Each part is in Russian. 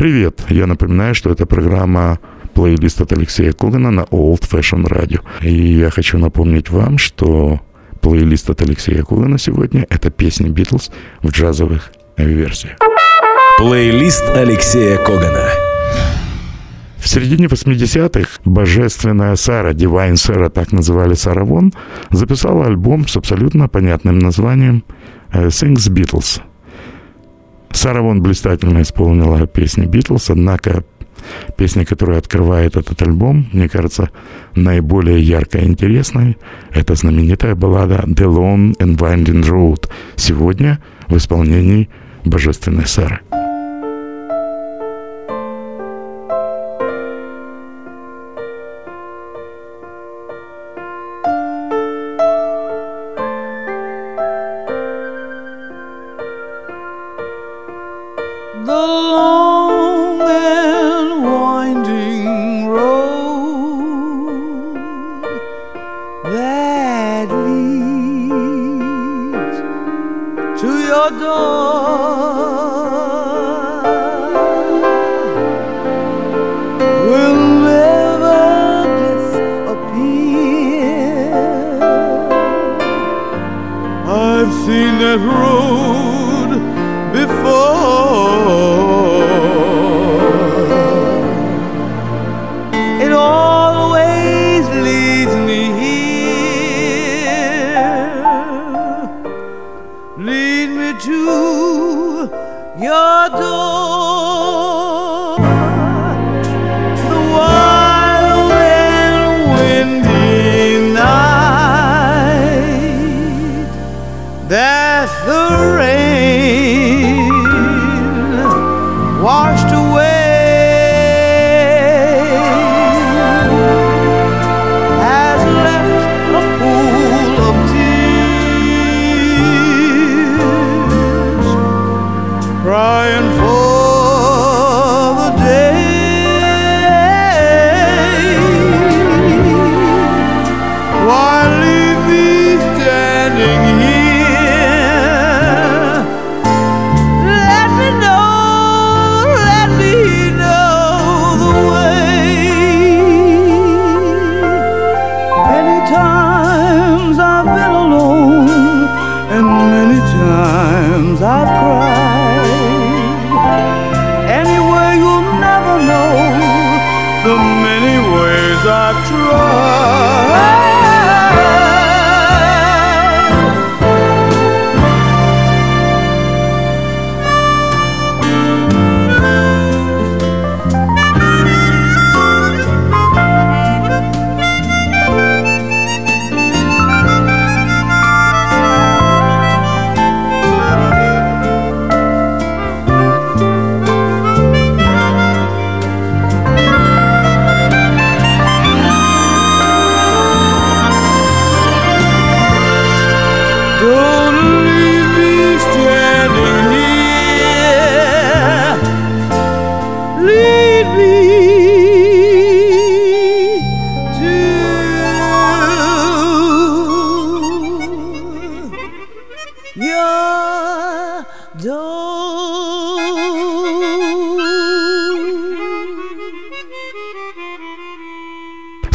Привет! Я напоминаю, что это программа плейлист от Алексея Когана на Old Fashion Radio. И я хочу напомнить вам, что плейлист от Алексея Когана сегодня — это песни Битлз в джазовых версиях. Плейлист Алексея Когана. В середине 80-х божественная Сара, Divine Сара, так называли Сара Вон, записала альбом с абсолютно понятным названием э, Sings Beatles. Сара Вон блистательно исполнила песни Битлз, однако песня, которая открывает этот альбом, мне кажется, наиболее яркой и интересной, это знаменитая баллада «The Lone and Winding Road» сегодня в исполнении божественной Сары.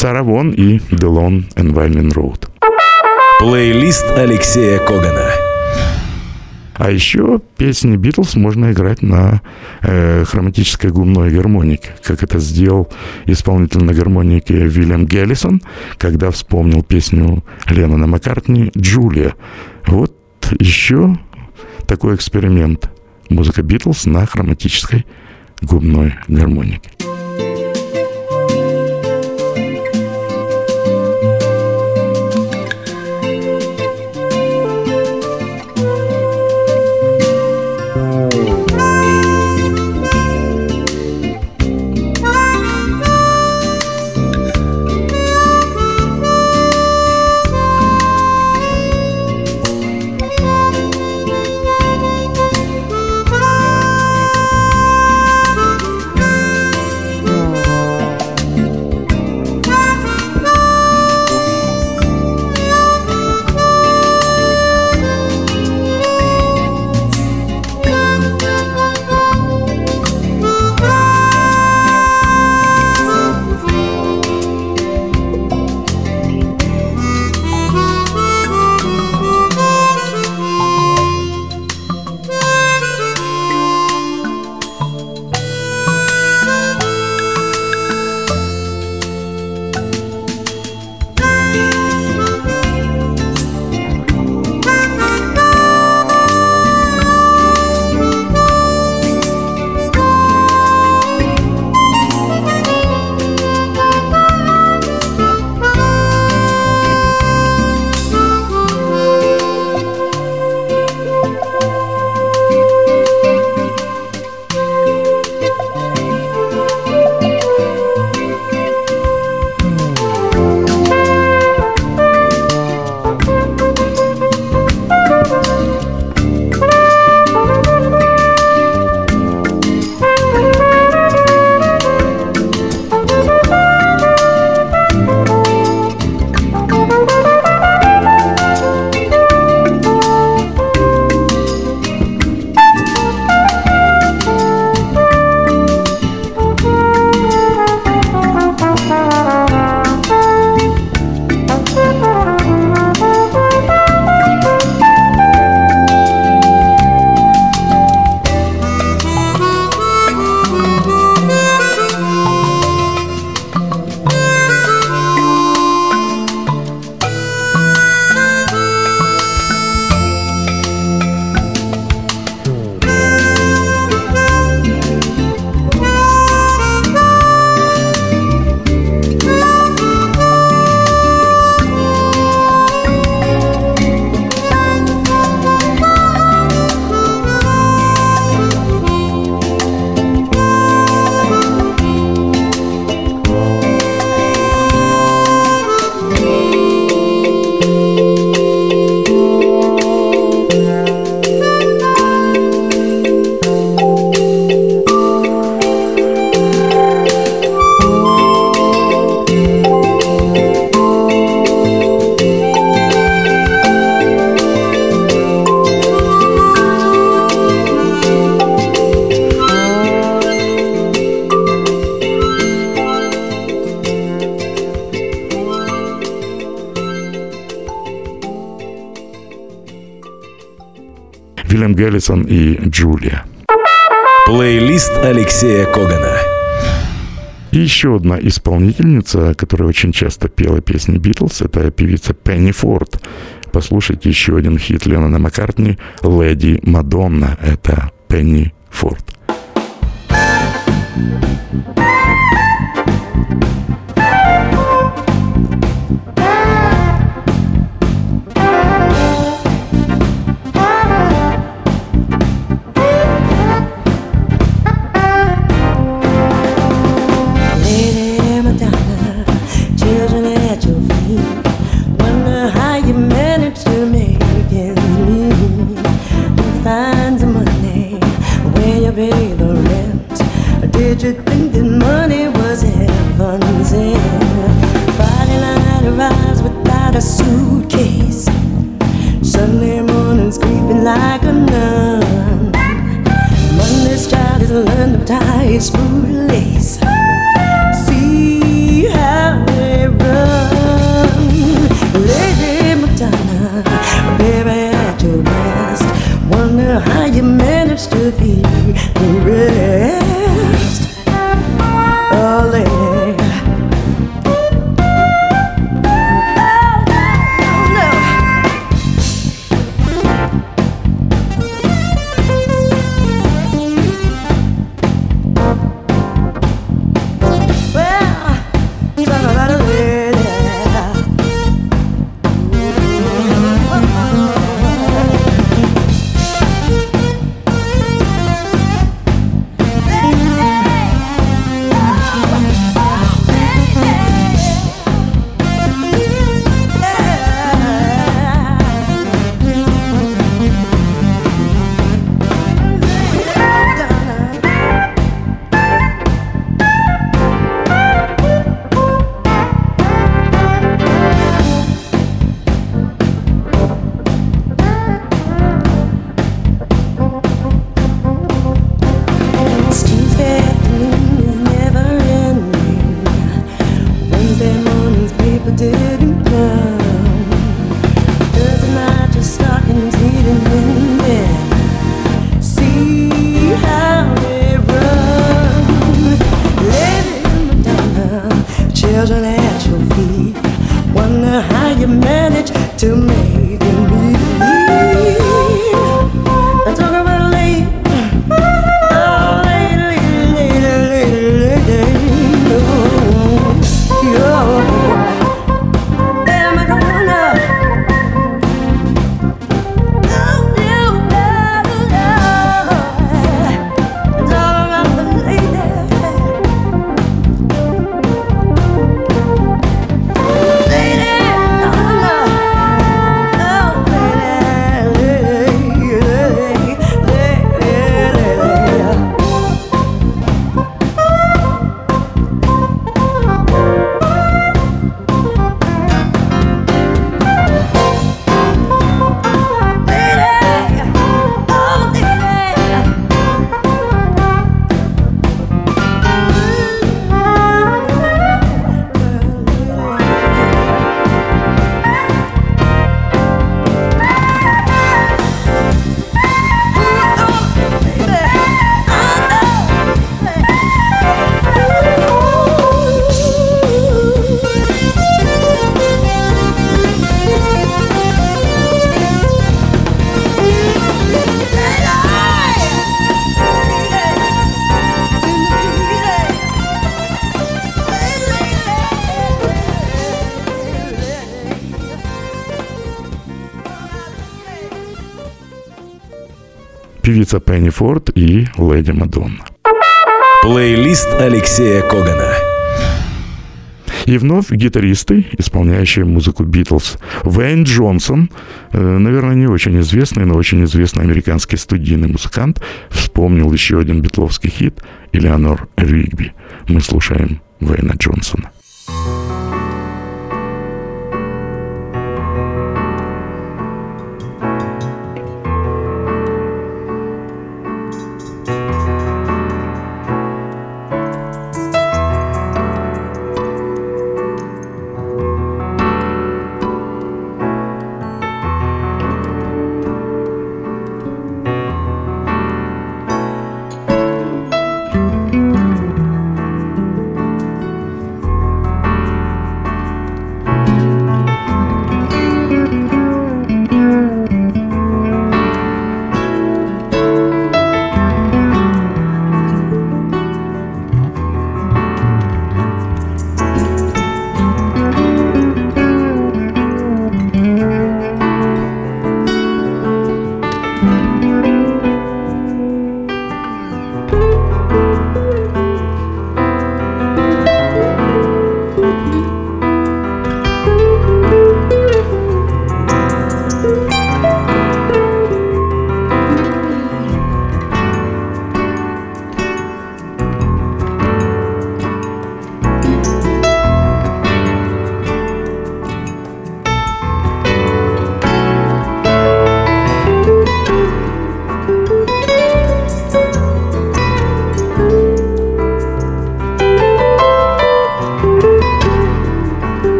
Саравон и Делон Winding Road. Плейлист Алексея Когана. А еще песни Битлз можно играть на э, хроматической губной гармонике, как это сделал исполнитель на гармонике Вильям Геллисон, когда вспомнил песню Леннона Маккартни «Джулия». Вот еще такой эксперимент. Музыка Битлз на хроматической губной гармонике. Геллисон и Джулия. Плейлист Алексея Когана. И еще одна исполнительница, которая очень часто пела песни Битлз, это певица Пенни Форд. Послушайте еще один хит Леннона Маккартни «Леди Мадонна». Это Пенни Форд. певица и Леди Мадонна. Плейлист Алексея Когана. И вновь гитаристы, исполняющие музыку Битлз. Вейн Джонсон, э, наверное, не очень известный, но очень известный американский студийный музыкант, вспомнил еще один битловский хит «Элеонор Ригби». Мы слушаем Вейна Джонсона.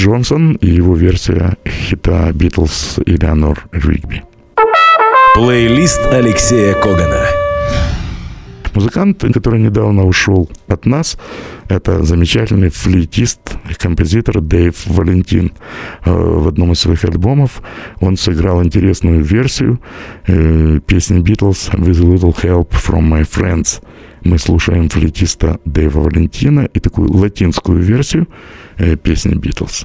Джонсон и его версия хита «Битлз» Элеонор Ригби. Плейлист Алексея Когана. Музыкант, который недавно ушел от нас, это замечательный флейтист и композитор Дэйв Валентин. Э, в одном из своих альбомов он сыграл интересную версию э, песни Beatles «With a little help from my friends». Мы слушаем флейтиста Дэйва Валентина и такую латинскую версию э, песни Beatles.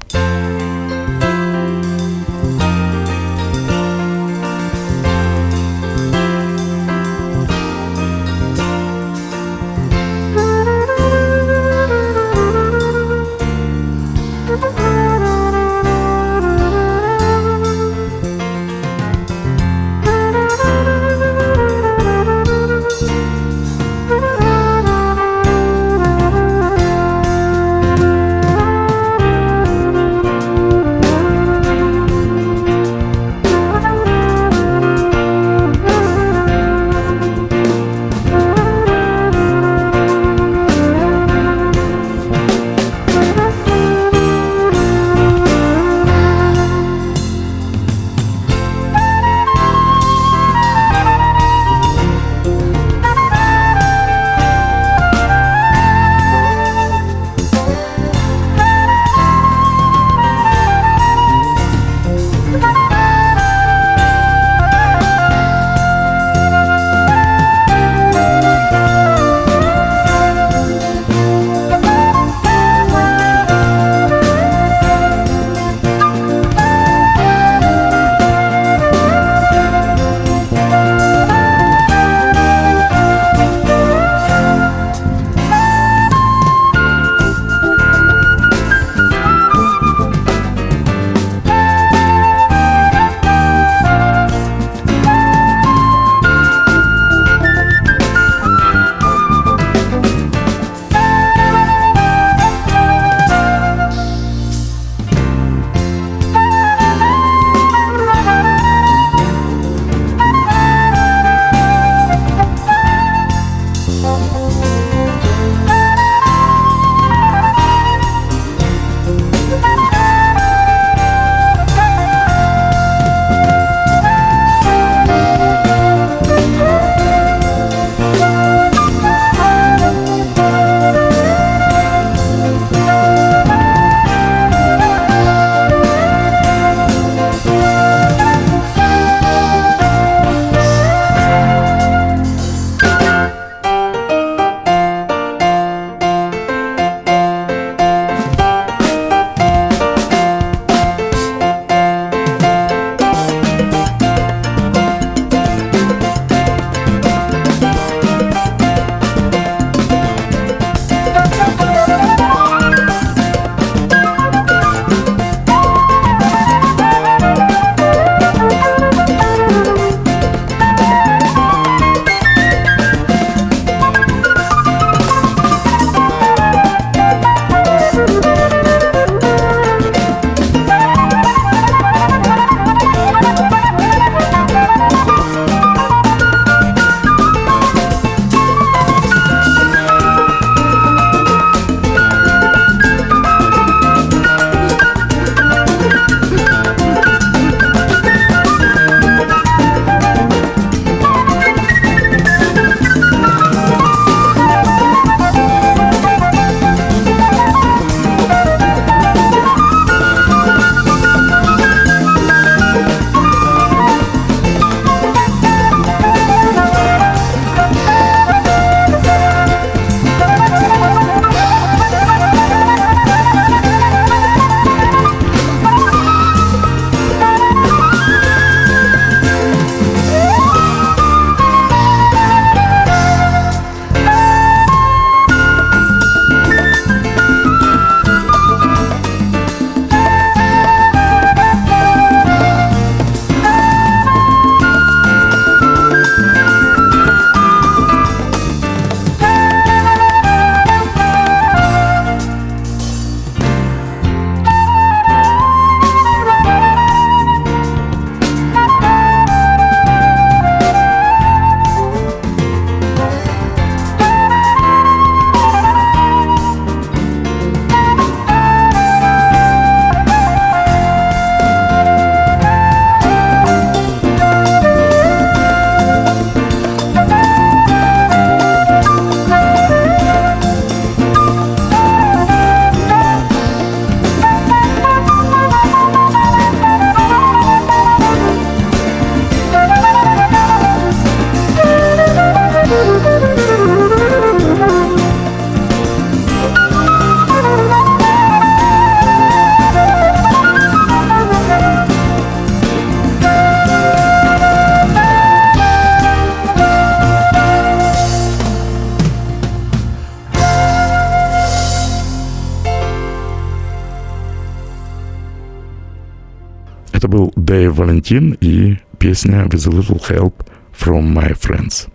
И песня «With a little help from my friends».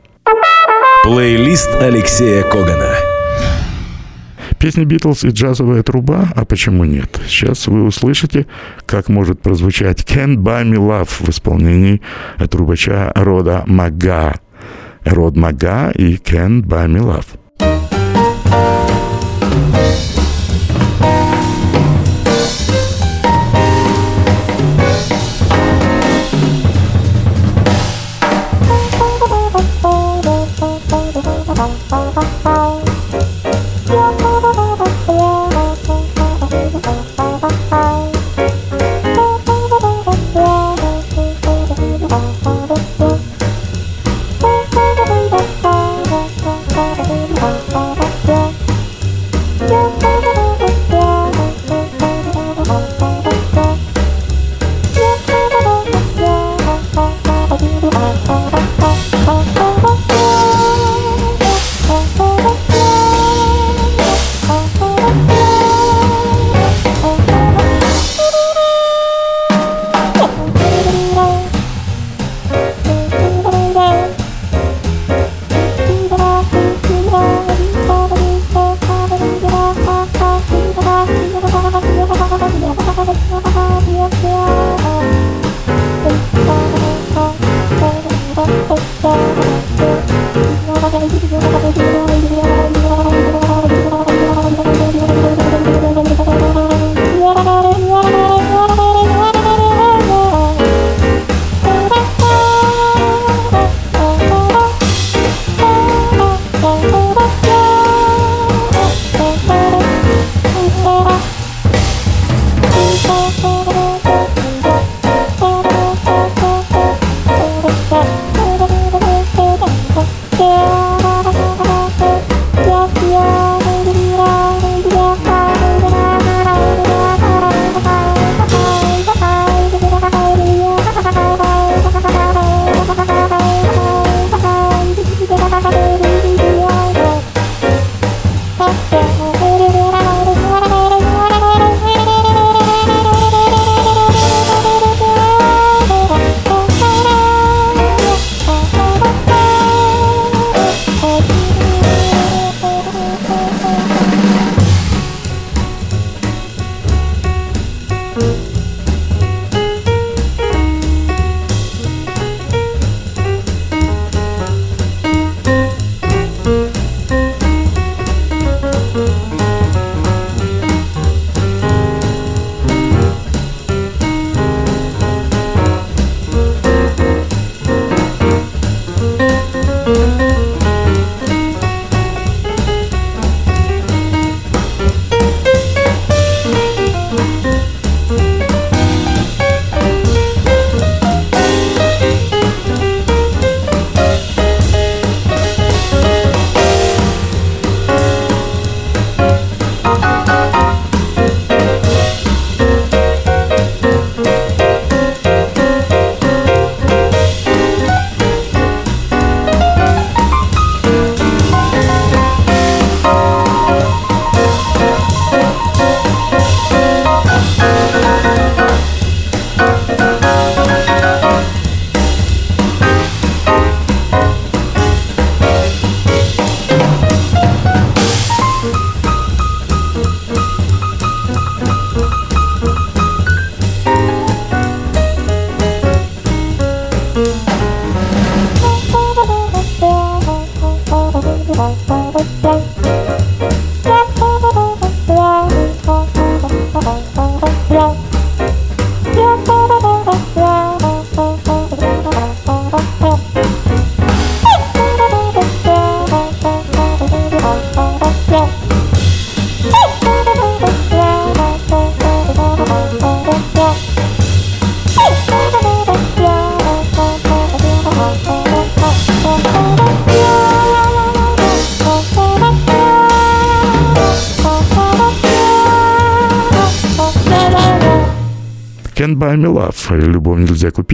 Плейлист Алексея Когана. Песни Битлз и джазовая труба, а почему нет? Сейчас вы услышите, как может прозвучать «Can't Buy Me Love» в исполнении трубача рода Мага. Род Мага и «Can't Buy Me Love».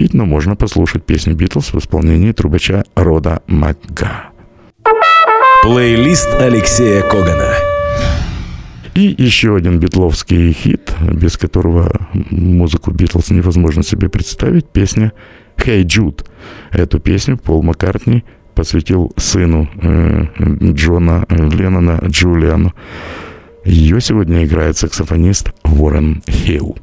Купить, но можно послушать песню Битлз в исполнении трубача Рода Макга. Плейлист Алексея Когана. И еще один битловский хит, без которого музыку Битлз невозможно себе представить, песня «Hey Jude». Эту песню Пол Маккартни посвятил сыну э, Джона Леннона Джулиану. Ее сегодня играет саксофонист Уоррен Хилл.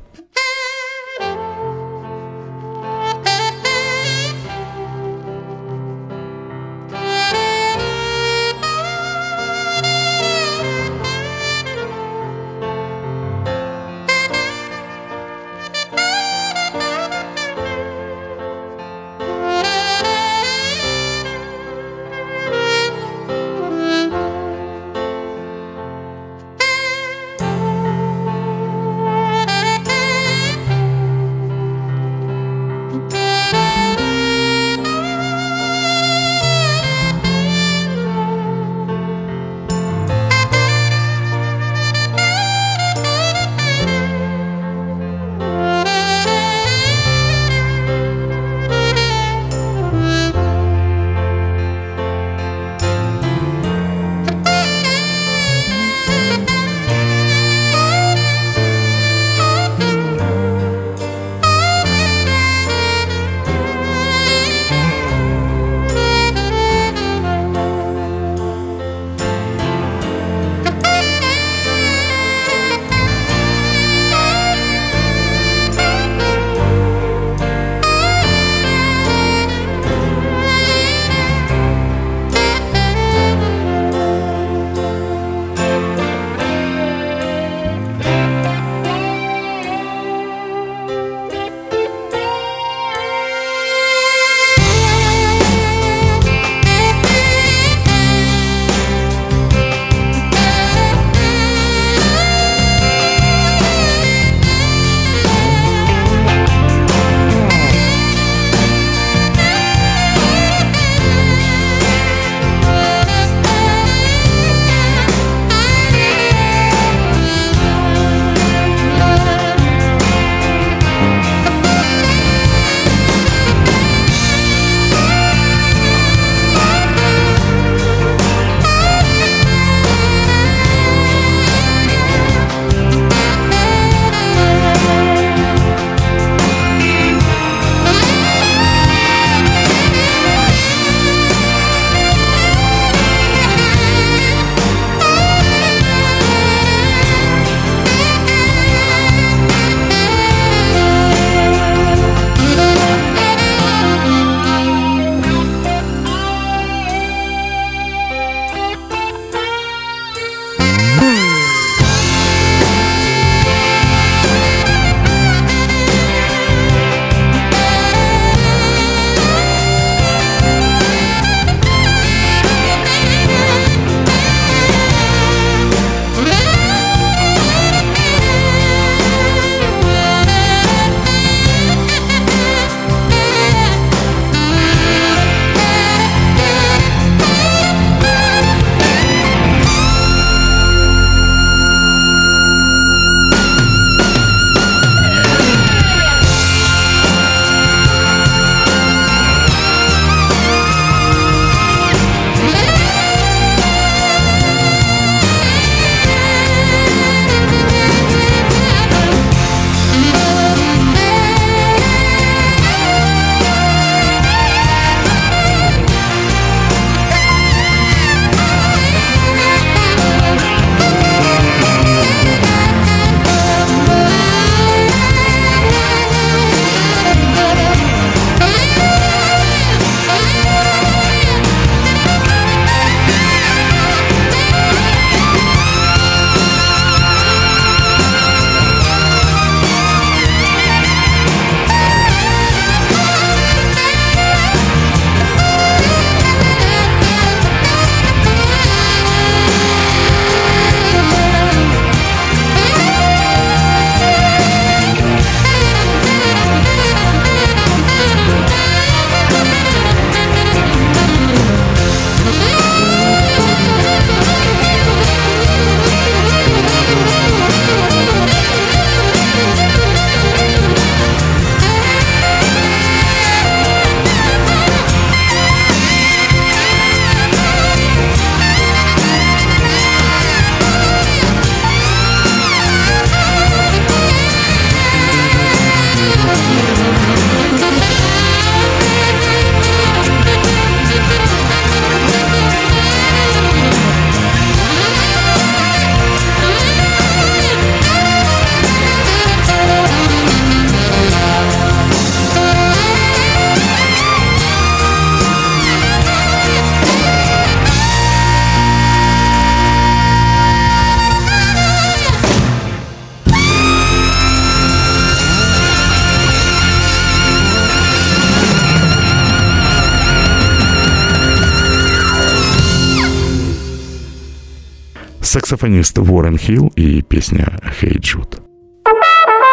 Саксофонист Уоррен Хилл и песня «Hey Jude».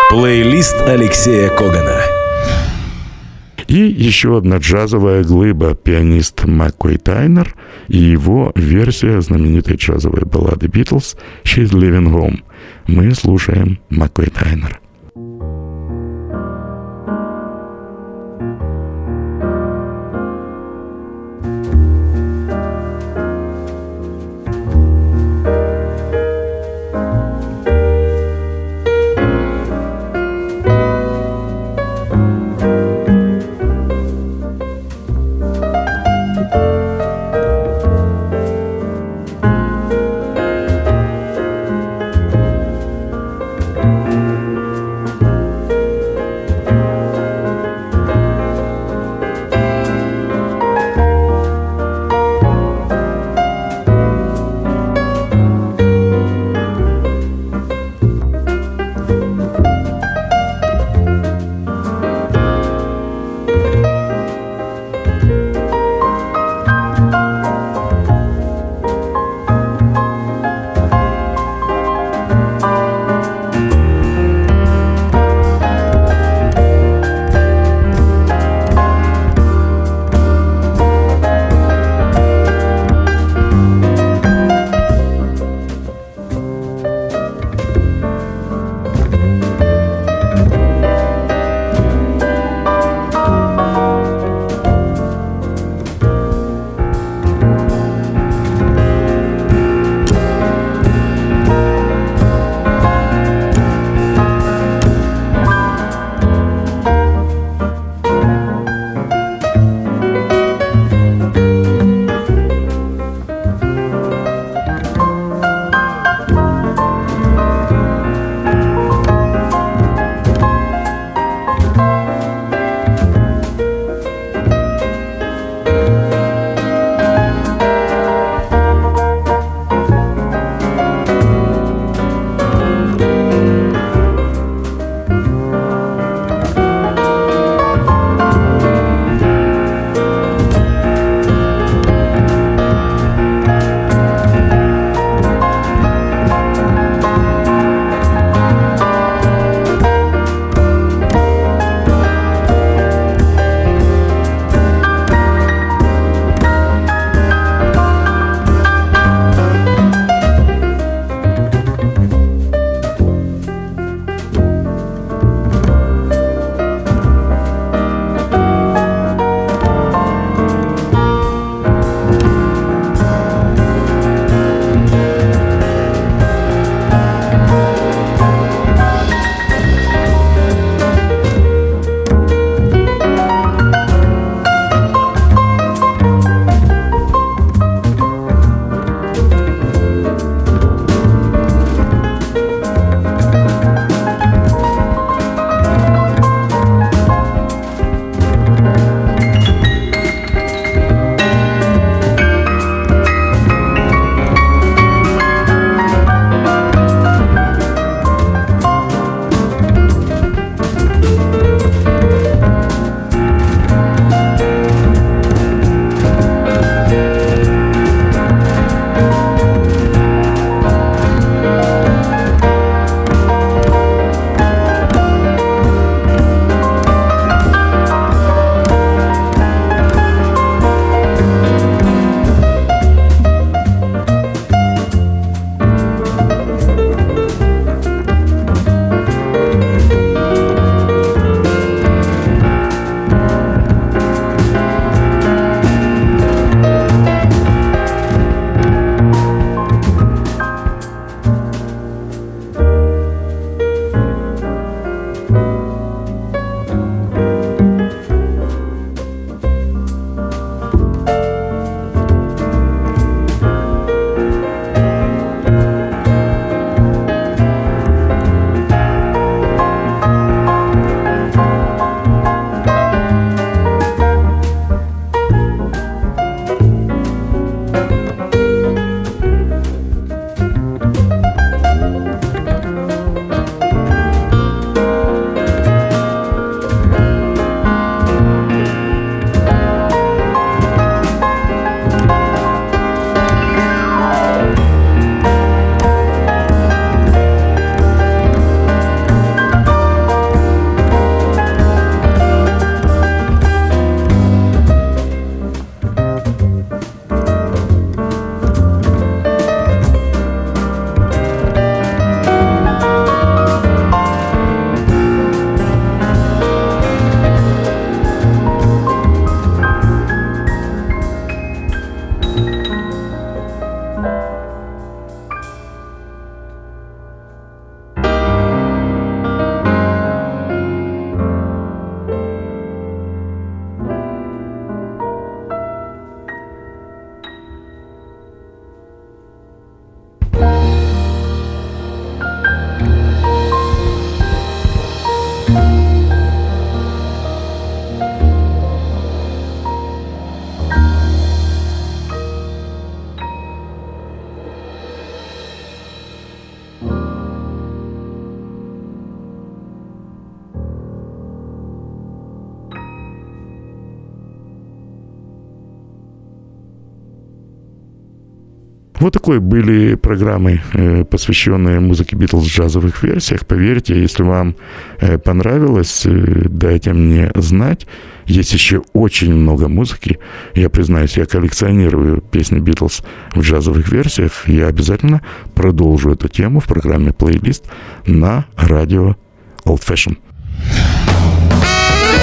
Плейлист Алексея Когана. И еще одна джазовая глыба, пианист Маккой Тайнер и его версия знаменитой джазовой баллады Битлз «She's Living Home». Мы слушаем Маккой Тайнера. Вот такой были программы, э, посвященные музыке Битлз в джазовых версиях. Поверьте, если вам э, понравилось, э, дайте мне знать. Есть еще очень много музыки. Я признаюсь, я коллекционирую песни Битлз в джазовых версиях. Я обязательно продолжу эту тему в программе плейлист на радио Old Fashion.